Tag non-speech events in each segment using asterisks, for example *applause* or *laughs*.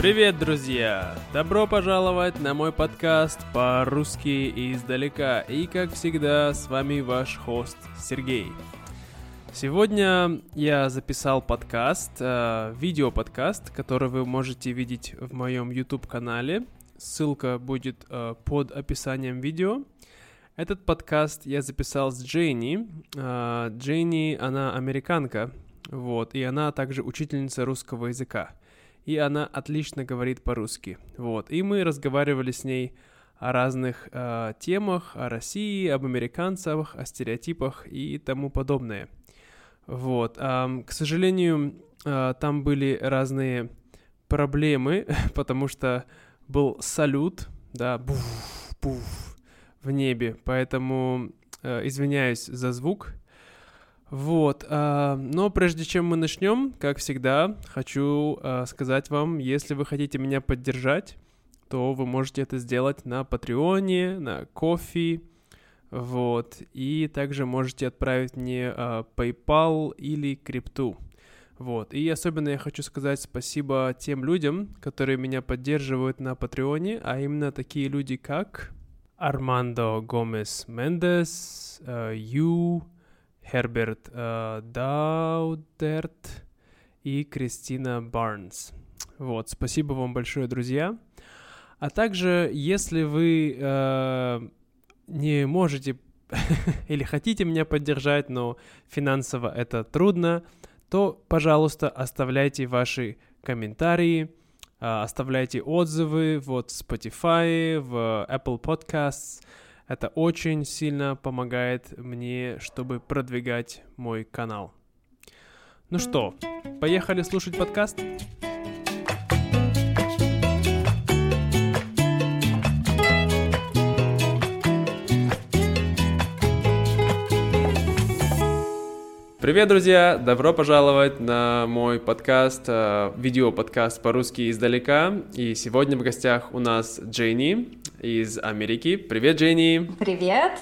Привет, друзья! Добро пожаловать на мой подкаст по-русски издалека. И, как всегда, с вами ваш хост Сергей. Сегодня я записал подкаст, э, видео-подкаст, который вы можете видеть в моем YouTube-канале. Ссылка будет э, под описанием видео. Этот подкаст я записал с Джейни. Э, Джейни, она американка, вот, и она также учительница русского языка и она отлично говорит по-русски. Вот, и мы разговаривали с ней о разных э, темах, о России, об американцах, о стереотипах и тому подобное. Вот, э, к сожалению, э, там были разные проблемы, *laughs* потому что был салют, да, буф, буф, в небе, поэтому э, извиняюсь за звук, вот, э, но прежде чем мы начнем, как всегда, хочу э, сказать вам, если вы хотите меня поддержать, то вы можете это сделать на Патреоне, на Кофе, вот, и также можете отправить мне э, PayPal или крипту. Вот, и особенно я хочу сказать спасибо тем людям, которые меня поддерживают на Патреоне, а именно такие люди, как Армандо Гомес Мендес, э, Ю, Херберт э, Даудерт и Кристина Барнс. Вот, спасибо вам большое, друзья. А также, если вы э, не можете *laughs* или хотите меня поддержать, но финансово это трудно, то, пожалуйста, оставляйте ваши комментарии, э, оставляйте отзывы вот в Spotify, в Apple Podcasts, это очень сильно помогает мне, чтобы продвигать мой канал. Ну что, поехали слушать подкаст? Привет, друзья! Добро пожаловать на мой подкаст, э, видео-подкаст по-русски издалека. И сегодня в гостях у нас Джейни из Америки. Привет, Джейни! Привет!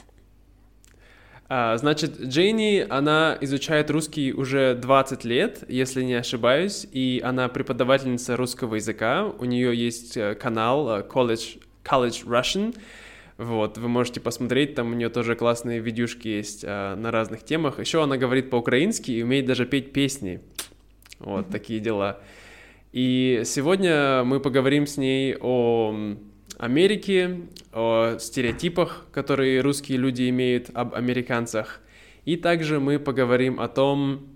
А, значит, Джейни, она изучает русский уже 20 лет, если не ошибаюсь, и она преподавательница русского языка. У нее есть э, канал э, College, College Russian, вот, вы можете посмотреть, там у нее тоже классные видюшки есть а, на разных темах. Еще она говорит по-украински и умеет даже петь песни. Вот mm-hmm. такие дела. И сегодня мы поговорим с ней о Америке, о стереотипах, которые русские люди имеют об американцах. И также мы поговорим о том,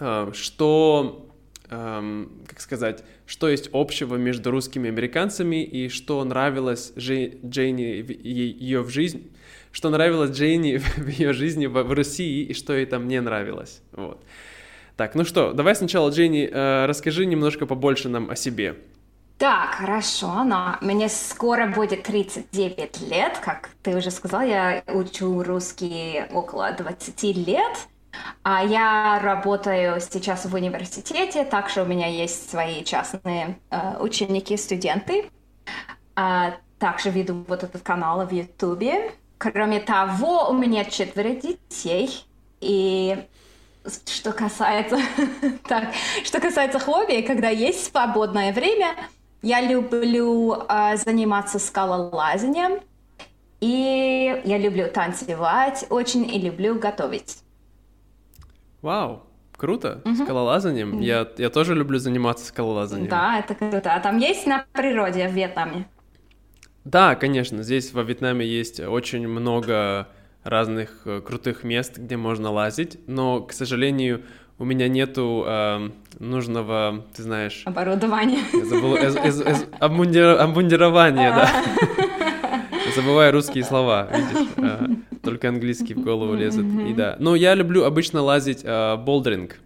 а, что эм, как сказать, что есть общего между русскими американцами и что нравилось Джей, Джейни ее в жизни, что нравилось Джейни *laughs* в ее жизни в, в России и что ей там не нравилось. Вот. Так, ну что, давай сначала, Джейни, э, расскажи немножко побольше нам о себе. Так, хорошо, но мне скоро будет 39 лет, как ты уже сказал, я учу русский около 20 лет. А я работаю сейчас в университете, также у меня есть свои частные э, ученики, студенты. А, также веду вот этот канал в Ютубе. Кроме того, у меня четверо детей. И что касается, *laughs* так, что касается хобби, когда есть свободное время, я люблю э, заниматься скалолазанием. И я люблю танцевать очень и люблю готовить. Вау, круто, угу. скалолазанием. Я, я тоже люблю заниматься скалолазанием. Да, это круто. А там есть на природе в Вьетнаме? Да, конечно, здесь во Вьетнаме есть очень много разных э, крутых мест, где можно лазить, но, к сожалению, у меня нету э, нужного, ты знаешь... Оборудования. Я забыл, эз, эз, эз, обмундир, обмундирования, да. Забываю русские слова, видишь. А, только английский в голову лезет. И да. Но я люблю обычно лазить а, болдеринг.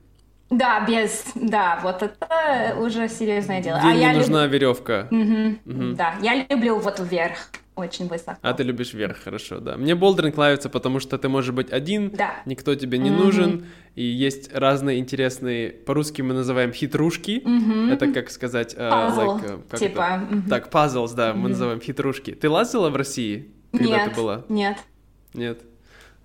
Да, без, да, вот это уже серьезное дело. Где а не я нужна люб... веревка. Да, я люблю вот вверх очень высоко. А ты любишь вверх, хорошо, да. Мне болдеринг нравится, потому что ты можешь быть один, да. никто тебе не mm-hmm. нужен, и есть разные интересные, по-русски мы называем хитрушки, mm-hmm. это как сказать... Uh, like, uh, как типа... Mm-hmm. Так, puzzles, да, mm-hmm. мы называем хитрушки. Ты лазила в России, когда нет, ты была? Нет. Нет?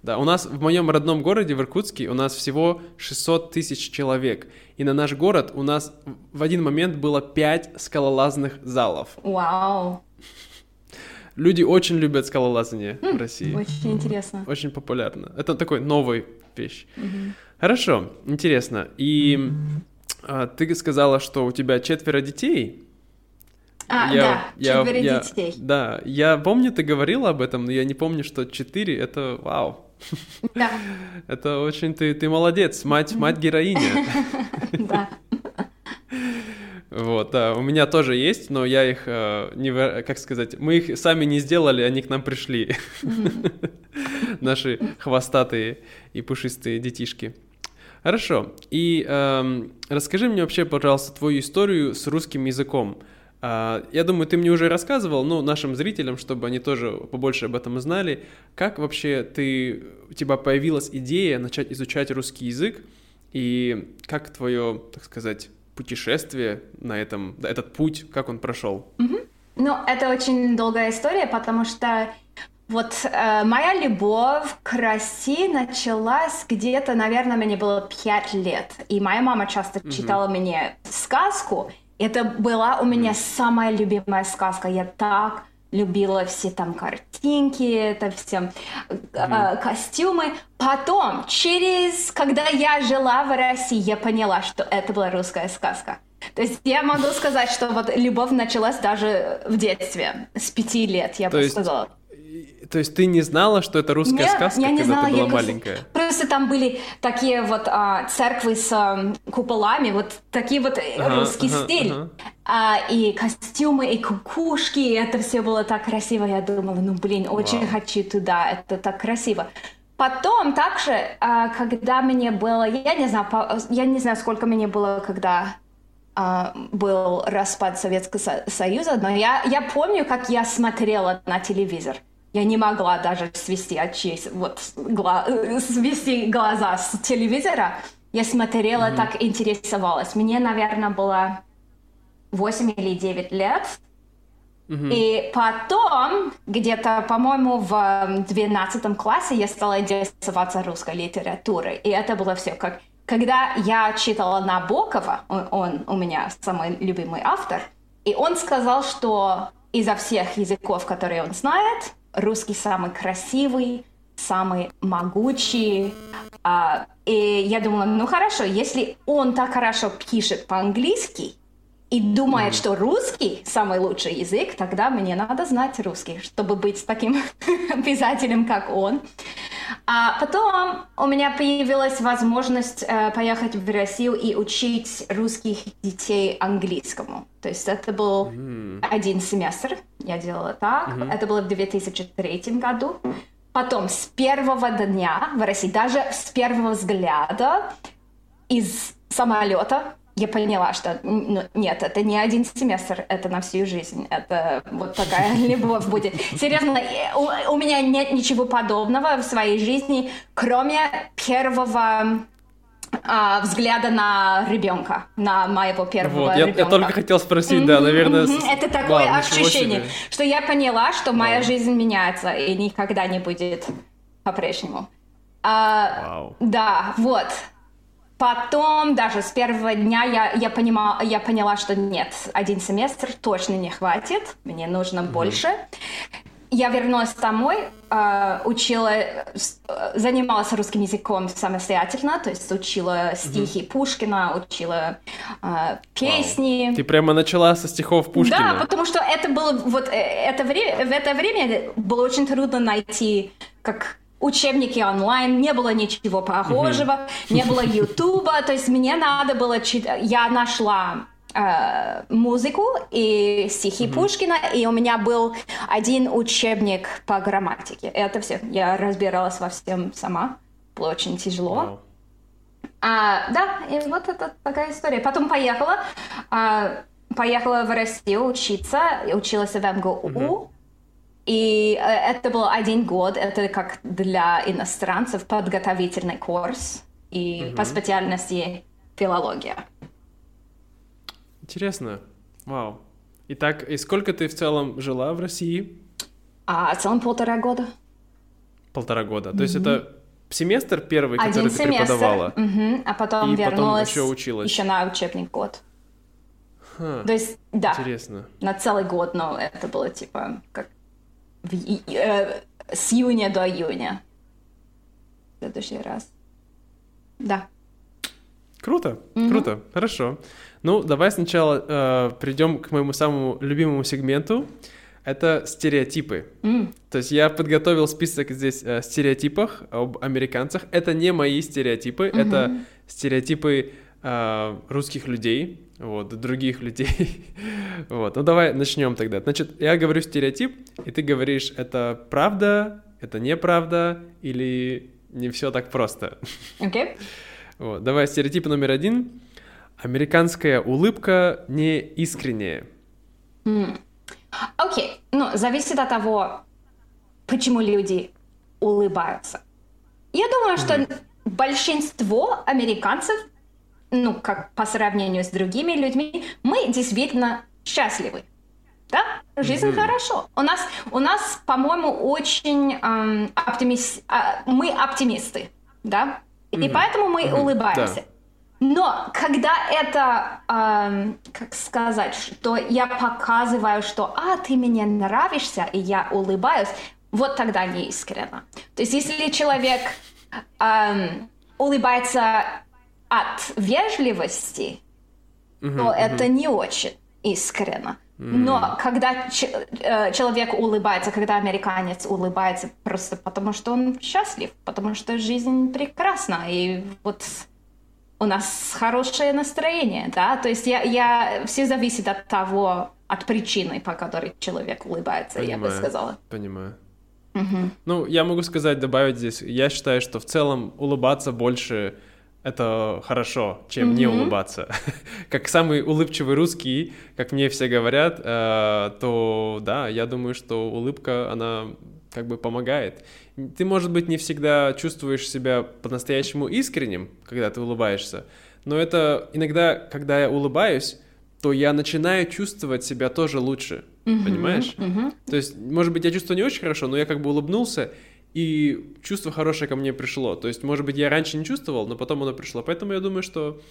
Да, у нас в моем родном городе, в Иркутске, у нас всего 600 тысяч человек. И на наш город у нас в один момент было 5 скалолазных залов. Вау. Люди очень любят скалолазание в России. Очень интересно. Очень популярно. Это такой новый вещь. Хорошо, интересно. И а, ты сказала, что у тебя четверо детей. А, да, четверо я, детей. Да, я помню, ты говорила об этом, но я не помню, что четыре — это вау. Да. *laughs* Это очень ты, ты молодец, мать, мать героиня. *laughs* Да. Вот, да, у меня тоже есть, но я их э, не, как сказать, мы их сами не сделали, они к нам пришли. *laughs* Наши хвостатые и пушистые детишки. Хорошо. И эм, расскажи мне вообще, пожалуйста, твою историю с русским языком. А, я думаю, ты мне уже рассказывал, но нашим зрителям, чтобы они тоже побольше об этом узнали, как вообще ты, у тебя появилась идея начать изучать русский язык, и как твое, так сказать, путешествие на этом, этот путь, как он прошел? Mm-hmm. Ну, это очень долгая история, потому что вот э, моя любовь к России началась где-то, наверное, мне было пять лет. И моя мама часто mm-hmm. читала мне сказку, это была у меня самая любимая сказка. Я так любила все там картинки, это все mm-hmm. э, костюмы. Потом, через, когда я жила в России, я поняла, что это была русская сказка. То есть я могу сказать, что вот любовь началась даже в детстве, с пяти лет, я То бы есть... сказала. То есть ты не знала, что это русская Нет, сказка, я не когда знала, ты была я маленькая? Просто, просто там были такие вот а, церкви с а, куполами, вот такие вот ага, русский ага, стиль. Ага. А, и костюмы, и кукушки, и это все было так красиво. Я думала, ну блин, очень Вау. хочу туда, это так красиво. Потом также, а, когда мне было, я не знаю, я не знаю, сколько мне было, когда а, был распад Советского Со- Союза, но я, я помню, как я смотрела на телевизор. Я не могла даже свести очи, вот, гла- э, свести глаза с телевизора. Я смотрела, mm-hmm. так интересовалась. Мне, наверное, было 8 или 9 лет. Мгм. И потом, где-то, по-моему, в 12 классе я стала интересоваться русской литературой. И это было все как... Когда я читала Набокова, он, он у меня самый любимый автор, и он сказал, что изо всех языков, которые он знает, русский самый красивый, самый могучий. А, и я думала, ну хорошо, если он так хорошо пишет по-английски, и думает, что русский самый лучший язык, тогда мне надо знать русский, чтобы быть таким *laughs* писателем, как он. А потом у меня появилась возможность э, поехать в Россию и учить русских детей английскому. То есть это был М. один семестр, я делала так. Это было в 2003 году. Потом с первого дня в России, даже с первого взгляда из самолета я поняла, что ну, нет, это не один семестр, это на всю жизнь. Это вот такая *laughs* любовь будет. Серьезно, у, у меня нет ничего подобного в своей жизни, кроме первого а, взгляда на ребенка, на моего первого Вот, я, ребенка. я только хотел спросить, да, наверное... С- Это такое Вау, ощущение, себе. что я поняла, что моя Вау. жизнь меняется и никогда не будет по-прежнему. А, Вау. да, вот. Потом, даже с первого дня я, я, понимала, я поняла, что нет, один семестр точно не хватит, мне нужно больше. Я вернулась домой, э, учила, э, занималась русским языком самостоятельно, то есть учила стихи Пушкина, учила э, песни. Ты прямо начала со стихов Пушкина. Да, потому что это было вот э, это время, в это время было очень трудно найти как учебники онлайн, не было ничего похожего, не было Ютуба, то есть мне надо было читать, я нашла э, музыку и стихи Пушкина, и у меня был один учебник по грамматике. Это все. Я разбиралась во всем сама. Было очень тяжело. Вау. А, да, и вот это такая история. Потом поехала, а, поехала в Россию учиться, училась в МГУ. И э, это был один год, это как для иностранцев подготовительный курс и по специальности филология. Интересно. Вау. Итак, и сколько ты в целом жила в России? А в целом полтора года. полтора года. То есть это семестр первый, Один который ты семестр, преподавала, мгм, а потом и потом вернулась еще училась. еще на учебный год. Ха, То есть, да, Интересно. на целый год, но это было типа как в э, с июня до июня. В следующий раз. Да. Круто, круто, хорошо. Ну, давай сначала э, придем к моему самому любимому сегменту. Это стереотипы. М, То есть я подготовил список здесь э, стереотипах об американцах. Это не мои стереотипы, это стереотипы э, русских людей, вот, других людей. *laughs* вот, ну давай начнем тогда. Значит, я говорю стереотип, и ты говоришь, это правда, это неправда, или не все так просто. *laughs* Окей. Вот, давай стереотип номер один. Американская улыбка не искренняя. Окей. Ну, зависит от того, почему люди улыбаются. Я думаю, что большинство американцев, ну, как по сравнению с другими людьми, мы действительно счастливы. Да? Жизнь хорошо. У нас, у нас, по-моему, очень эм, оптимис- а, мы оптимисты, да? И поэтому мы улыбаемся. да. Но когда это, эм, как сказать, что я показываю, что «а, ты мне нравишься», и я улыбаюсь, вот тогда не искренно. То есть если человек эм, улыбается от вежливости, то это не очень искренно. Но когда э, человек улыбается, когда американец улыбается, просто потому что он счастлив, потому что жизнь прекрасна, и вот у нас хорошее настроение, да, то есть я, я все зависит от того, от причины, по которой человек улыбается, я бы Понимаю. сказала. Понимаю. Ну, я могу сказать, добавить здесь, я считаю, что в целом улыбаться больше это хорошо, чем не улыбаться. *laughs* как самый улыбчивый русский, как мне все говорят, э, то да, я думаю, что улыбка, она как бы помогает. Ты, может быть, не всегда чувствуешь себя по-настоящему искренним, когда ты улыбаешься, но это иногда, когда я улыбаюсь, то я начинаю чувствовать себя тоже лучше, понимаешь? То есть, может быть, я чувствую не очень хорошо, но я как бы улыбнулся, и чувство хорошее ко мне пришло. То есть, может быть, я раньше не чувствовал, но потом оно пришло. Поэтому я думаю, что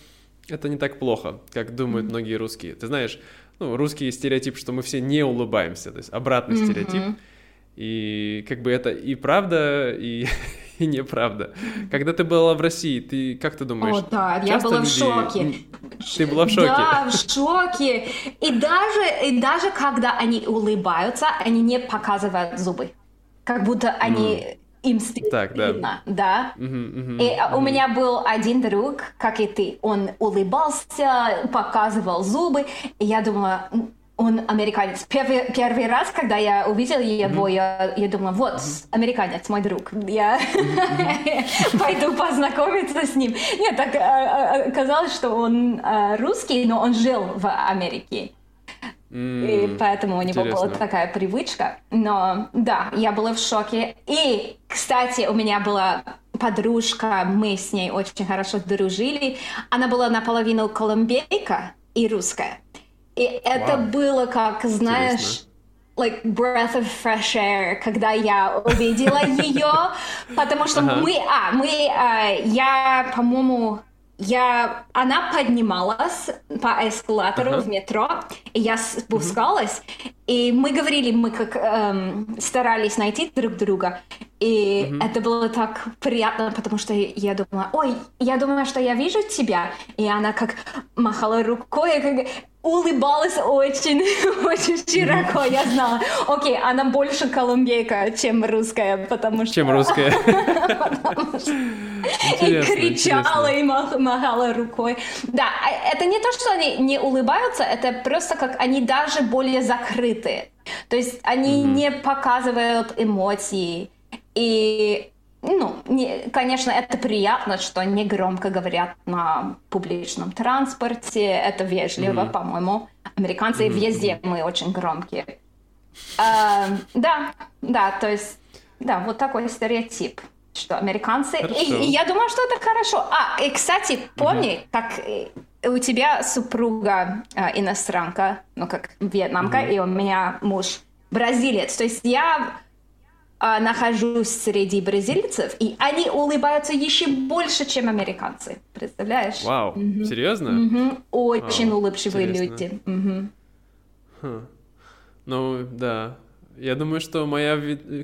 это не так плохо, как думают многие русские. Ты знаешь, ну, русский стереотип, что мы все не улыбаемся, то есть обратный стереотип. И как бы это и правда, и, *laughs* и неправда. Когда ты была в России, ты как ты думаешь? О, да, я была в шоке. Ты была в шоке? Да, в шоке. И даже, и даже когда они улыбаются, они не показывают зубы. Как будто они им Так, да. стыдно, да. Мгм, мгм. И а, у меня был один друг, как и ты, он улыбался, показывал зубы, и я думала, «М, он американец. Первый, первый раз, когда я увидела его, я, я думала, вот, американец, мой друг, я *laughs* пойду познакомиться с ним. Нет, так а, а, оказалось, что он а, русский, но он жил в Америке. М, И поэтому у него была интересно. такая привычка. Но да, я была в шоке. И, кстати, у меня была подружка, мы с ней очень хорошо дружили. Она была наполовину колумбийка и русская. И это было как, знаешь, like breath of fresh air, когда я увидела *laughs* ее, потому что мы, а, мы, а, я, по-моему, я, она поднималась по эскалатору Ага. в метро, и я спускалась, и мы говорили, мы как эм, старались найти друг друга, и это было так приятно, потому что я думала, ой, я думаю, что я вижу тебя, и она как махала рукой, как улыбалась очень, *laughs* очень широко, я знала, окей, она больше колумбийка, чем русская, потому что... Чем русская. *laughs* И кричала, и мах- махала рукой. Да, а это не то, что они не улыбаются, это просто как они даже более закрыты. То есть они не показывают эмоции. И, ну, не- конечно, это приятно, что они громко говорят на публичном транспорте. Это вежливо, по-моему. Американцы везде мы очень громкие. А, да, да, то есть, да, вот такой стереотип, что американцы... И, Хорошо. и я думаю, что это хорошо. А, и, кстати, помни, как э, у тебя супруга э, иностранка, ну, как вьетнамка, и у меня муж бразилец. То есть я а, нахожусь среди бразильцев, и они улыбаются еще больше, чем американцы. Представляешь? Вау, Мгм. серьезно? Мгм. Очень Вау, улыбчивые интересно. люди. Хм. Ну, да. Я думаю, что моя,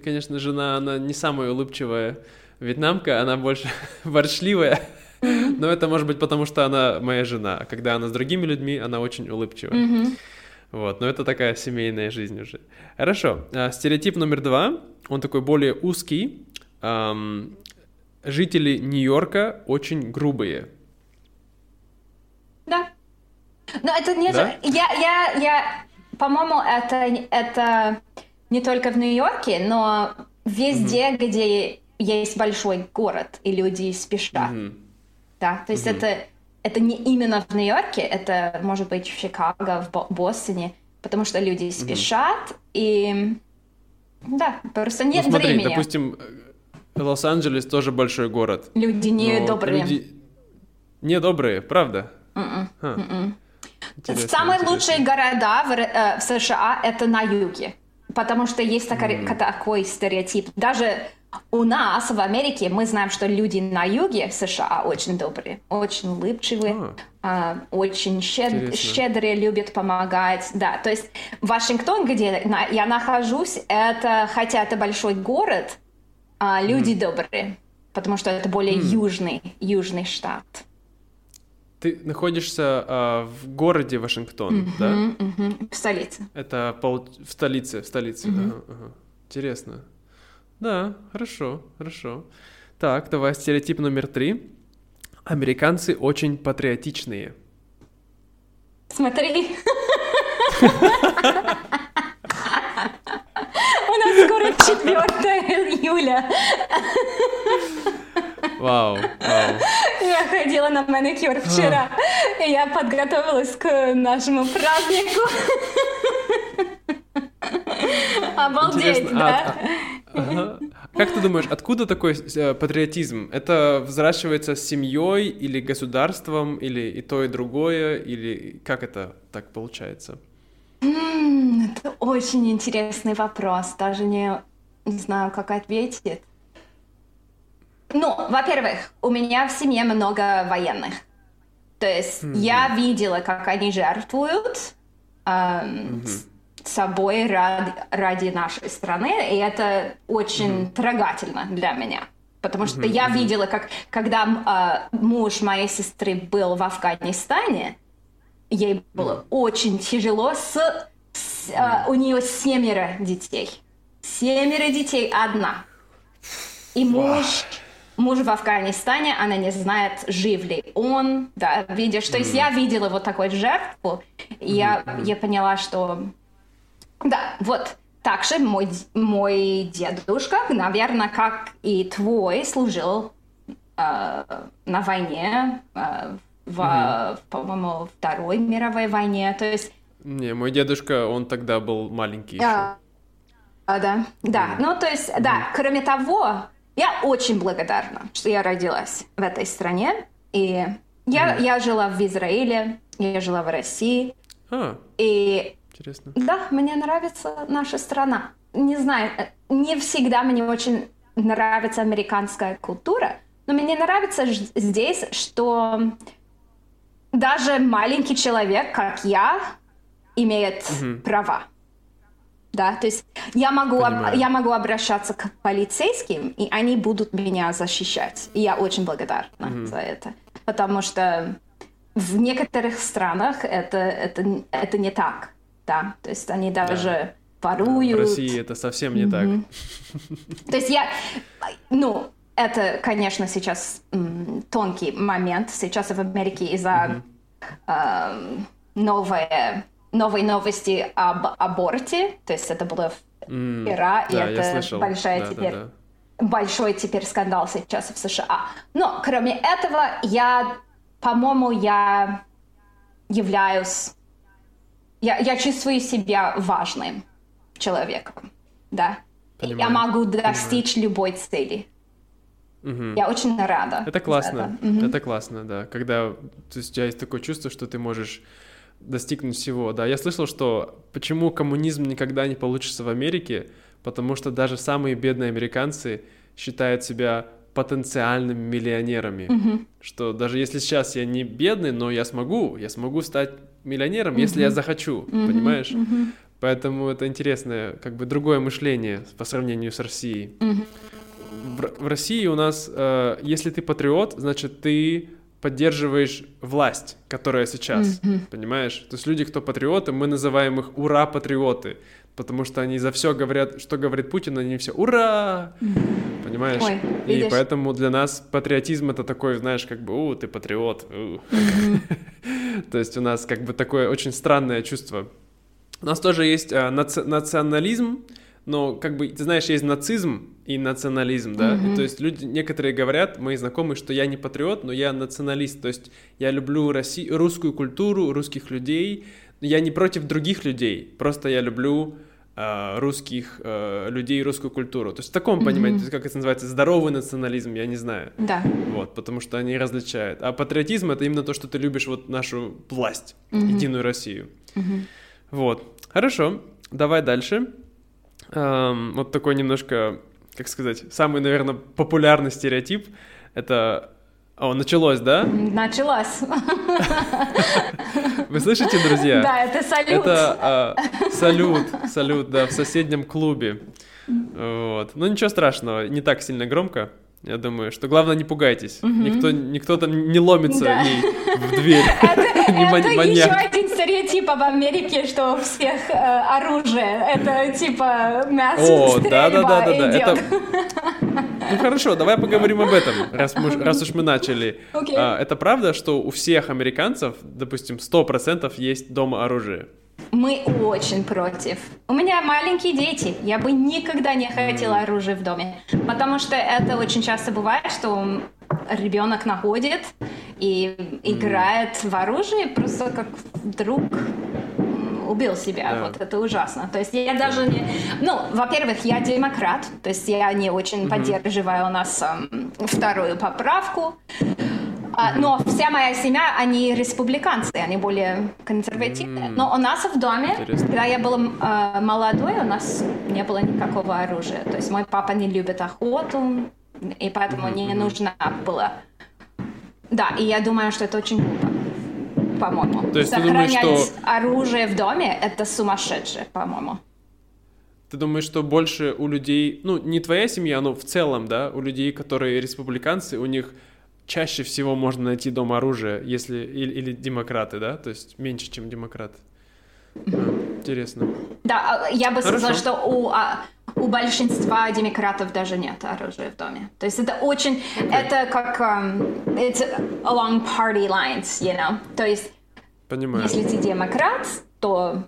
конечно, жена, она не самая улыбчивая вьетнамка, она больше *laughs* ворчливая. Но это может быть потому, что она моя жена. А когда она с другими людьми, она очень улыбчивая. Мгм. Вот, но это такая семейная жизнь уже. Хорошо. а, Стереотип номер два, он такой более узкий. Жители Нью-Йорка очень грубые. Да. Но это не Да? Я, я, я... По-моему, это, это не только в Нью-Йорке, но везде, где есть большой город, и люди спешат. Мгм. Да, то есть это, это не именно в Нью-Йорке, это может быть в Чикаго, в Бо- Бостоне, потому что люди спешат, и... Да, просто Ну, нет смотри, времени. допустим, Лос-Анджелес тоже большой город. Люди не но добрые. люди Недобрые, правда? М-м, Ха, м-м. интересно, Самые интересно. лучшие города в, э, в США это на юге, потому что есть такой, такой стереотип. Даже у нас в Америке мы знаем, что люди на юге США очень добрые, очень улыбчивые, а, очень щед- щедрые, любят помогать. Да, то есть Вашингтон, где я нахожусь, это хотя это большой город, а люди добрые, потому что это более южный южный штат. Ты находишься а, в городе Вашингтон, да? Мгм, мгм. В столице. Это пол- в столице, в столице. Ага, ага. Интересно. Да, хорошо, хорошо. Так, давай стереотип номер три. Американцы очень патриотичные. Смотри. *laughs* У нас скоро 4 июля. Вау, вау. Я ходила на маникюр вчера, и я подготовилась к нашему празднику. Обалдеть, Интересно, да? Ага. Как ты думаешь, откуда такой э, патриотизм? Это взращивается с семьей или государством, или и то, и другое, или как это так получается? Это очень интересный вопрос, даже не, не знаю, как ответить. Ну, во-первых, у меня в семье много военных. То есть я видела, как они жертвуют эм, с- собой ради, ради нашей страны, и это очень трогательно для меня. Потому что я видела, как когда а, муж моей сестры был в Афганистане, ей было очень тяжело с, с, а, у нее семеро детей. Семеро детей одна. И муж, муж в Афганистане, она не знает, жив ли он, да, видишь. То есть я видела вот такую жертву, и я, я поняла, что... Да, вот. Также мой, мой дедушка, наверное, как и твой, служил э, на войне, э, в, по-моему, Второй мировой войне. То есть Не, мой дедушка, он тогда был маленький еще. да. А, да, да. Ну, то есть, да, кроме того, я очень благодарна, что я родилась в этой стране. И я, я жила в Израиле, я жила в России. А, И интересно. да, мне нравится наша страна. Не знаю, э, не всегда мне очень нравится американская культура, но мне нравится здесь, что даже маленький человек, как я, имеет права. Да, то есть я могу, об- я могу обращаться к полицейским, и они будут меня защищать. И я очень благодарна за это. Потому что в некоторых странах это, это, это не так. Да, то есть они даже воруют. В России это совсем не так. То есть я, ну, это, конечно, сейчас м, тонкий момент. Сейчас в Америке из-за эм, новое- новой новости об аборте, то есть это было вчера, и да, это большая Да, да, теперь да. большой теперь скандал сейчас в США. Но кроме этого, я, по-моему, я являюсь, я, я чувствую себя важным человеком, да. И Я Понимаю, могу достичь любой цели. Мгм. Я очень рада. Это классно, это. Это классно, да. Когда то есть, у тебя есть такое чувство, что ты можешь достигнуть всего. Да, я слышал, что почему коммунизм никогда не получится в Америке, потому что даже самые бедные американцы считают себя потенциальными миллионерами, mm-hmm. что даже если сейчас я не бедный, но я смогу, я смогу стать миллионером, mm-hmm. если я захочу, mm-hmm. понимаешь? Mm-hmm. Поэтому это интересное, как бы другое мышление по сравнению с Россией. Mm-hmm. В, в России у нас, э, если ты патриот, значит ты поддерживаешь власть, которая сейчас, mm-hmm. понимаешь? То есть люди, кто патриоты, мы называем их ура-патриоты, потому что они за все говорят, что говорит Путин, они все ура, mm-hmm. Понимаешь? Ой, И поэтому для нас патриотизм это такой, знаешь, как бы, у, ты патриот, *laughs* то есть у нас как бы такое очень странное чувство. У нас тоже есть а, наци- национализм, но как бы, ты знаешь, есть нацизм и национализм, да, mm-hmm. и, то есть люди, некоторые говорят, мои знакомые, что я не патриот, но я националист, то есть я люблю Росси- русскую культуру, русских людей, я не против других людей, просто я люблю русских э, людей, русскую культуру, то есть в таком mm-hmm. понимании, как это называется, здоровый национализм, я не знаю, да, вот, потому что они различают, а патриотизм это именно то, что ты любишь вот нашу власть, mm-hmm. единую Россию, mm-hmm. вот, хорошо, давай дальше. Эм, вот такой немножко, как сказать, самый, наверное, популярный стереотип — это о, началось, да? Началось. *laughs* Вы слышите, друзья? Да, это салют. Это а, салют, салют, да, в соседнем клубе. Вот. Ну ничего страшного, не так сильно громко. Я думаю, что главное не пугайтесь. Угу. Никто, никто там не ломится да. ей в дверь. *laughs* Это, *laughs* это еще один стереотип об Америке, что у всех э, оружие. Это типа мясо О, да, да, да, да, да. Ну хорошо, давай поговорим об этом, раз, мы, раз уж мы начали. Okay. А, это правда, что у всех американцев, допустим, 100% есть дома оружие? Мы очень против. У меня маленькие дети. Я бы никогда не хотела оружие в доме. Потому что это очень часто бывает, что ребенок находит и играет в оружие, просто как вдруг убил себя. Да. Вот это ужасно. То есть я даже не... Ну, во-первых, я демократ, то есть я не очень mm-hmm. поддерживаю у нас эм, вторую поправку. А, но вся моя семья, они республиканцы, они более консервативные. Но у нас в доме, Интересно. когда я была э, молодой, у нас не было никакого оружия. То есть мой папа не любит охоту, и поэтому не нужно было. Да, и я думаю, что это очень глупо по-моему. То есть Сохранять ты думаешь, что... оружие в доме — это сумасшедшее, по-моему. Ты думаешь, что больше у людей, ну, не твоя семья, но в целом, да, у людей, которые республиканцы, у них чаще всего можно найти дом оружия, если или, или демократы, да, то есть меньше, чем демократы. А, интересно. Да, а, я бы Хорошо. сказала, что у, а, у большинства демократов даже нет оружия в доме. То есть это очень, okay. это как um, it's along party lines, you know. То есть Понимаю. если ты демократ, то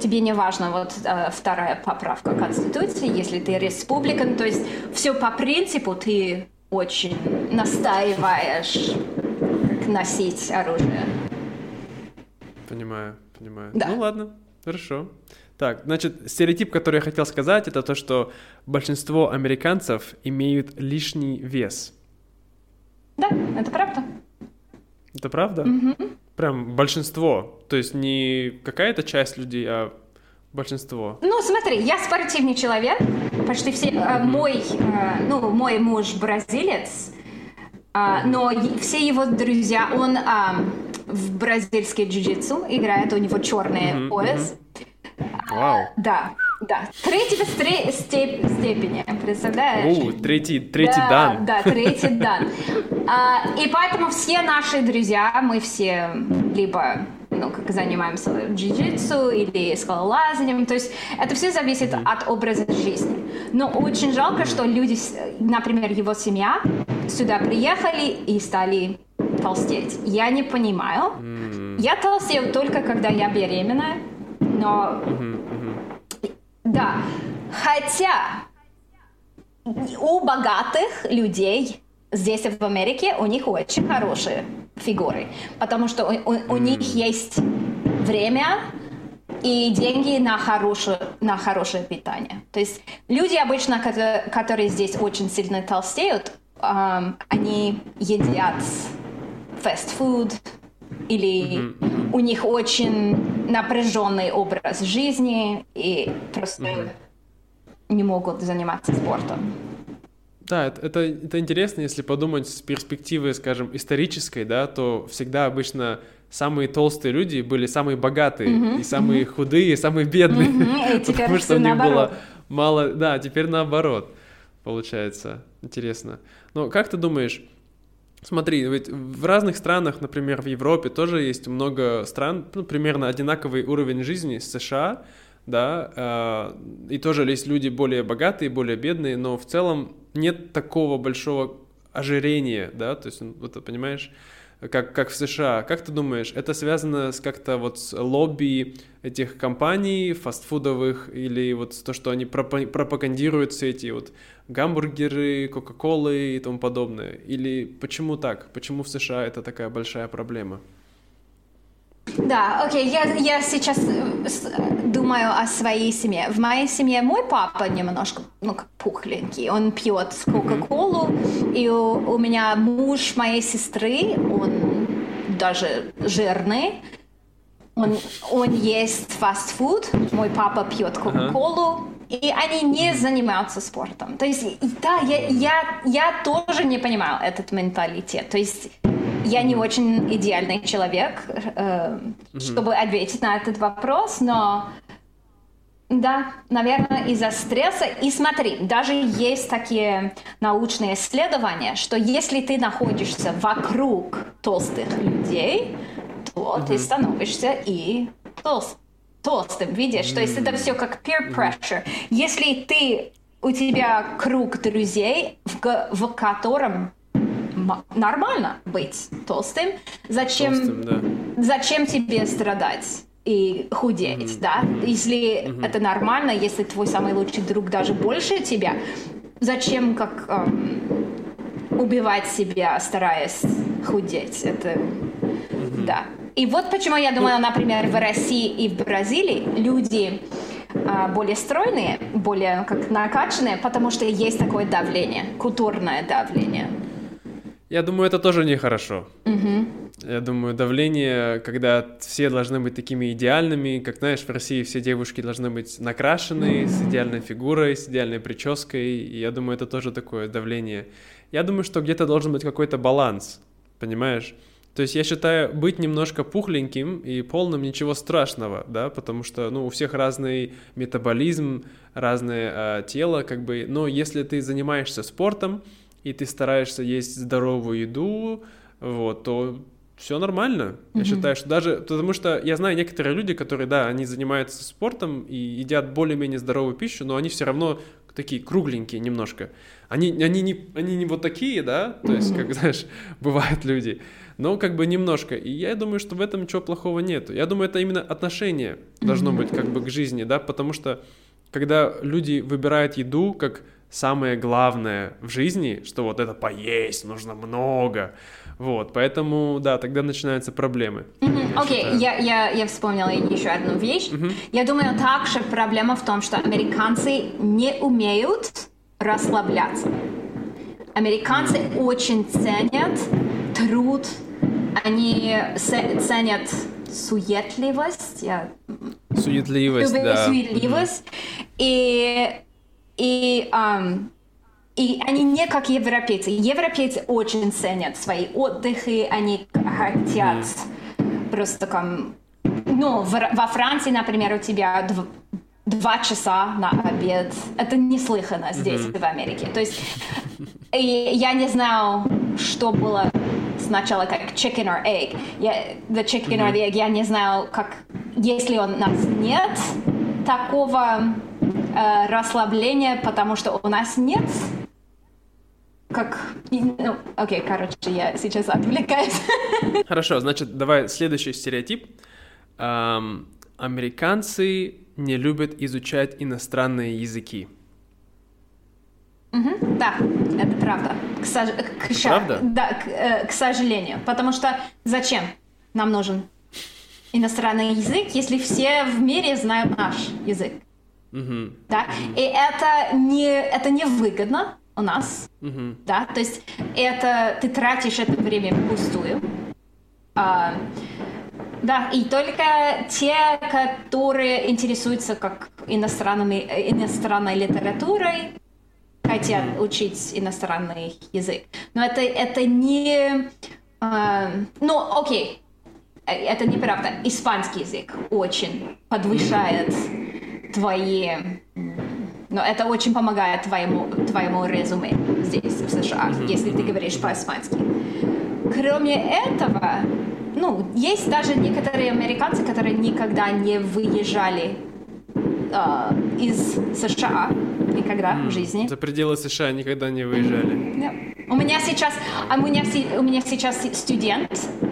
тебе не важно вот uh, вторая поправка Конституции, если ты республикан, то есть все по принципу ты очень настаиваешь носить оружие. Понимаю, понимаю. Да. Ну ладно, хорошо. Так, значит, стереотип, который я хотел сказать, это то, что большинство американцев имеют лишний вес. Да, это правда. Это правда? Угу. Прям большинство. То есть не какая-то часть людей, а большинство. Ну, смотри, я спортивный человек. Почти все. Э, мой, э, ну, мой муж бразилец, э, но все его друзья, он э, в бразильский джиу-джитсу играет, у него черный mm-hmm, пояс. Mm-hmm. Вау. Да, да. Третьего стре- степ- степени, представляешь? У, третий, третий да, дан. Да, третий дан. *laughs* А, и поэтому все наши друзья, мы все либо ну, как занимаемся джиу-джитсу или скалолазанием. То есть это все зависит от образа жизни. Но очень жалко, что люди, например, его семья сюда приехали и стали толстеть. Я не понимаю. Mm-hmm. Я толстею только когда я беременная но... Да. Хотя у богатых людей здесь в Америке у них очень хорошие фигуры, потому что у, у, у них есть время и деньги на хорошее, на хорошее питание. То есть люди обычно, которые, которые здесь очень сильно толстеют, эм, они едят фастфуд, или mm-hmm. у них очень напряженный образ жизни и просто mm-hmm. не могут заниматься спортом. Да, это, это, это интересно, если подумать с перспективы, скажем, исторической, да, то всегда обычно самые толстые люди были самые богатые, mm-hmm, и самые mm-hmm. худые, и самые бедные. Mm-hmm, и *laughs* потому что у них наоборот. было мало. Да, теперь наоборот, получается. Интересно. Но как ты думаешь, Смотри, ведь в разных странах, например, в Европе тоже есть много стран, ну, примерно одинаковый уровень жизни с США, да, э, и тоже есть люди более богатые, более бедные, но в целом нет такого большого ожирения, да, то есть, вот, понимаешь, как, как в США. Как ты думаешь, это связано с как-то вот с лобби этих компаний фастфудовых или вот то, что они пропагандируют все эти вот гамбургеры, кока-колы и тому подобное? Или почему так? Почему в США это такая большая проблема? Да, окей, я, я сейчас э, думаю о своей семье. В моей семье мой папа немножко, ну, пухленький, он пьет кока-колу, и у, у меня муж моей сестры, он даже жирный, он, он ест фастфуд, мой папа пьет кока-колу, и они не занимаются спортом. То есть, да, я, я, я тоже не понимаю этот менталитет. То есть, я не очень идеальный человек, э, чтобы ответить на этот вопрос, но да, наверное, из-за стресса. И смотри, даже есть такие научные исследования, что если ты находишься вокруг толстых людей, то mm-hmm. ты становишься и толст, толстым, видишь? Mm-hmm. То есть это все как peer pressure. Mm-hmm. Если ты у тебя круг друзей, в, в котором нормально быть толстым. Зачем, толстым, да. зачем тебе страдать? и худеть, mm-hmm. да? Если mm-hmm. это нормально, если твой самый лучший друг даже больше тебя, зачем как эм, убивать себя, стараясь худеть? Это mm-hmm. да. И вот почему я думаю, например, в России и в Бразилии люди э, более стройные, более как накачанные, потому что есть такое давление, культурное давление. Я думаю, это тоже нехорошо. Угу. Я думаю, давление, когда все должны быть такими идеальными, как знаешь, в России все девушки должны быть накрашены, с идеальной фигурой, с идеальной прической. И я думаю, это тоже такое давление. Я думаю, что где-то должен быть какой-то баланс, понимаешь? То есть я считаю, быть немножко пухленьким и полным ничего страшного, да, потому что, ну, у всех разный метаболизм, разное э, тело, как бы, но если ты занимаешься спортом, и ты стараешься есть здоровую еду, вот, то все нормально. Mm-hmm. Я считаю, что даже... Потому что я знаю некоторые люди, которые, да, они занимаются спортом и едят более-менее здоровую пищу, но они все равно такие кругленькие немножко. Они, они, не, они не вот такие, да, то есть, как, знаешь, *laughs* бывают люди, но как бы немножко. И я думаю, что в этом ничего плохого нету. Я думаю, это именно отношение должно быть как бы к жизни, да, потому что когда люди выбирают еду как самое главное в жизни, что вот это поесть нужно много. Вот, поэтому, да, тогда начинаются проблемы. Окей, okay, я, я, я вспомнила еще одну вещь. Mm-hmm. Я думаю, также проблема в том, что американцы не умеют расслабляться. Американцы mm-hmm. очень ценят труд, они ценят суетливость. Я... Суетливость, да. Суетливость. Mm-hmm. И и, um, и они не как европейцы. Европейцы очень ценят свои отдыхи, они хотят mm. просто там... Ну, в, во Франции, например, у тебя дв, два часа на обед. Это неслыханно здесь, mm-hmm. в Америке. То есть и я не знаю, что было сначала как chicken or egg. Я, the chicken mm-hmm. or the egg, я не знаю, как... Если у нас нет такого э, расслабление, потому что у нас нет как... Ну, окей, короче, я сейчас отвлекаюсь. *laughs* Хорошо, значит, давай следующий стереотип. Эм, американцы не любят изучать иностранные языки. Угу, да, это правда. К, сож... к, правда? Да, к, э, к сожалению. Потому что зачем нам нужен иностранный язык, если все в мире знают наш язык? Mm-hmm. Да? И это не, это не выгодно у нас. Mm-hmm. Да? То есть это, ты тратишь это время впустую. А, Да, и только те, которые интересуются как иностранными, иностранной литературой, хотят учить иностранный язык. Но это, это не... Э, ну, окей, это неправда. Испанский язык очень подвышает твои... Но это очень помогает твоему, твоему резюме здесь, в США, если ты говоришь по-испански. Кроме этого, ну, есть даже некоторые американцы, которые никогда не выезжали э, из США никогда mm. в жизни. За пределы США никогда не выезжали. Yeah. У меня сейчас, а у меня, у меня сейчас студент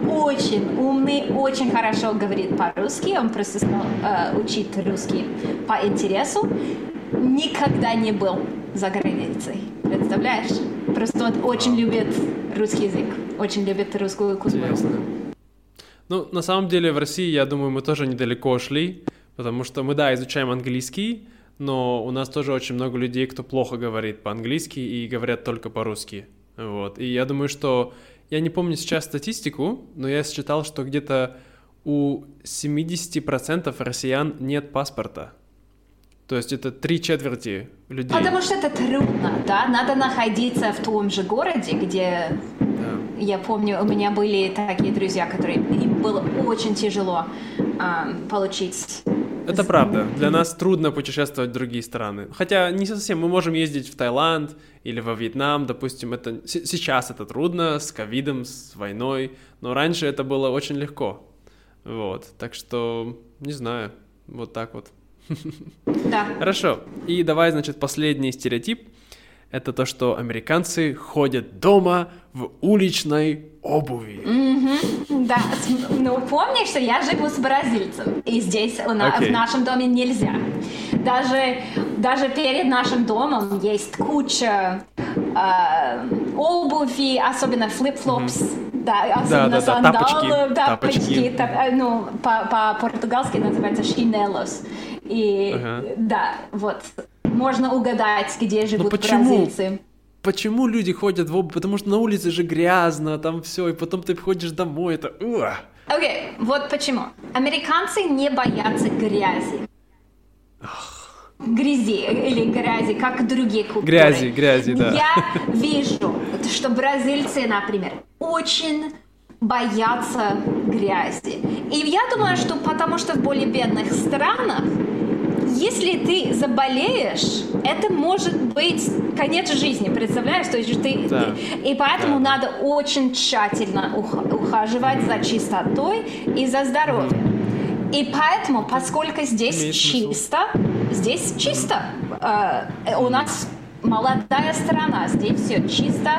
очень умный, очень хорошо говорит по-русски. Он просто стал э, учить русский по интересу. Никогда не был за границей. Представляешь? Просто он очень любит русский язык, очень любит русскую культуру. Ну, на самом деле в России, я думаю, мы тоже недалеко шли, потому что мы, да, изучаем английский, но у нас тоже очень много людей, кто плохо говорит по-английски и говорят только по-русски. Вот. И я думаю, что... Я не помню сейчас статистику, но я считал, что где-то у 70% россиян нет паспорта. То есть это три четверти людей. Потому что это трудно, да? Надо находиться в том же городе, где... Да. Я помню, у меня были такие друзья, которые... Им было очень тяжело э, получить это правда. Для нас трудно путешествовать в другие страны. Хотя не совсем. Мы можем ездить в Таиланд или во Вьетнам, допустим. Это сейчас это трудно с ковидом, с войной, но раньше это было очень легко. Вот. Так что не знаю. Вот так вот. Да. *laughs* Хорошо. И давай, значит, последний стереотип это то, что американцы ходят дома в уличной обуви. Mm-hmm, да, ну помни, что я живу с бразильцем, и здесь у нас, okay. в нашем доме нельзя. Даже, даже перед нашим домом есть куча э, обуви, особенно флип-флопс, mm-hmm. да, особенно да, да, сандалы, да, тапочки, тапочки. Так, э, ну, по-португалски называется шинелос. И uh-huh. да, вот можно угадать, где живут почему? бразильцы. Почему люди ходят в обувь? Потому что на улице же грязно, там все, и потом ты приходишь домой, это... Окей, okay, вот почему. Американцы не боятся грязи. Грязи или грязи, как другие культуры. Грязи, грязи, да. Я вижу, что бразильцы, например, очень боятся грязи. И я думаю, что потому что в более бедных странах если ты заболеешь, это может быть конец жизни, представляешь? То есть ты, да. ты и поэтому да. надо очень тщательно ухаживать за чистотой и за здоровьем. И поэтому, поскольку здесь Имеет чисто, смысл. здесь чисто, э, у нас молодая страна, здесь все чисто,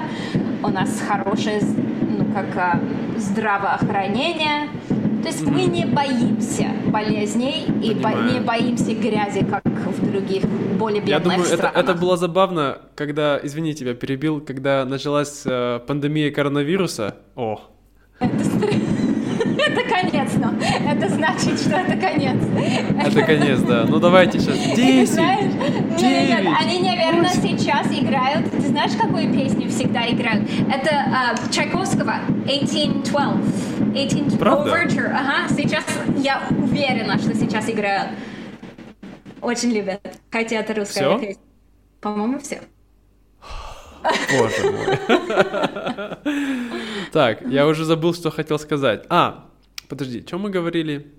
у нас хорошее, ну как э, здравоохранение, то есть мы не боимся болезней и бо- не боимся грязи, как в других более бедных Я думаю, странах. Это, это было забавно, когда, извини, тебя перебил, когда началась э, пандемия коронавируса. О. Это это значит, что это конец. Это конец, да. Ну давайте сейчас. Десять, нет, нет, они, наверное, сейчас играют. Ты знаешь, какую песню всегда играют? Это uh, Чайковского 1812. 18 Правда? Overture. Ага, сейчас я уверена, что сейчас играют. Очень любят. Хотя это русская песня. По-моему, все. Боже мой. *laughs* Так, я уже забыл, что хотел сказать. А, подожди, что мы говорили?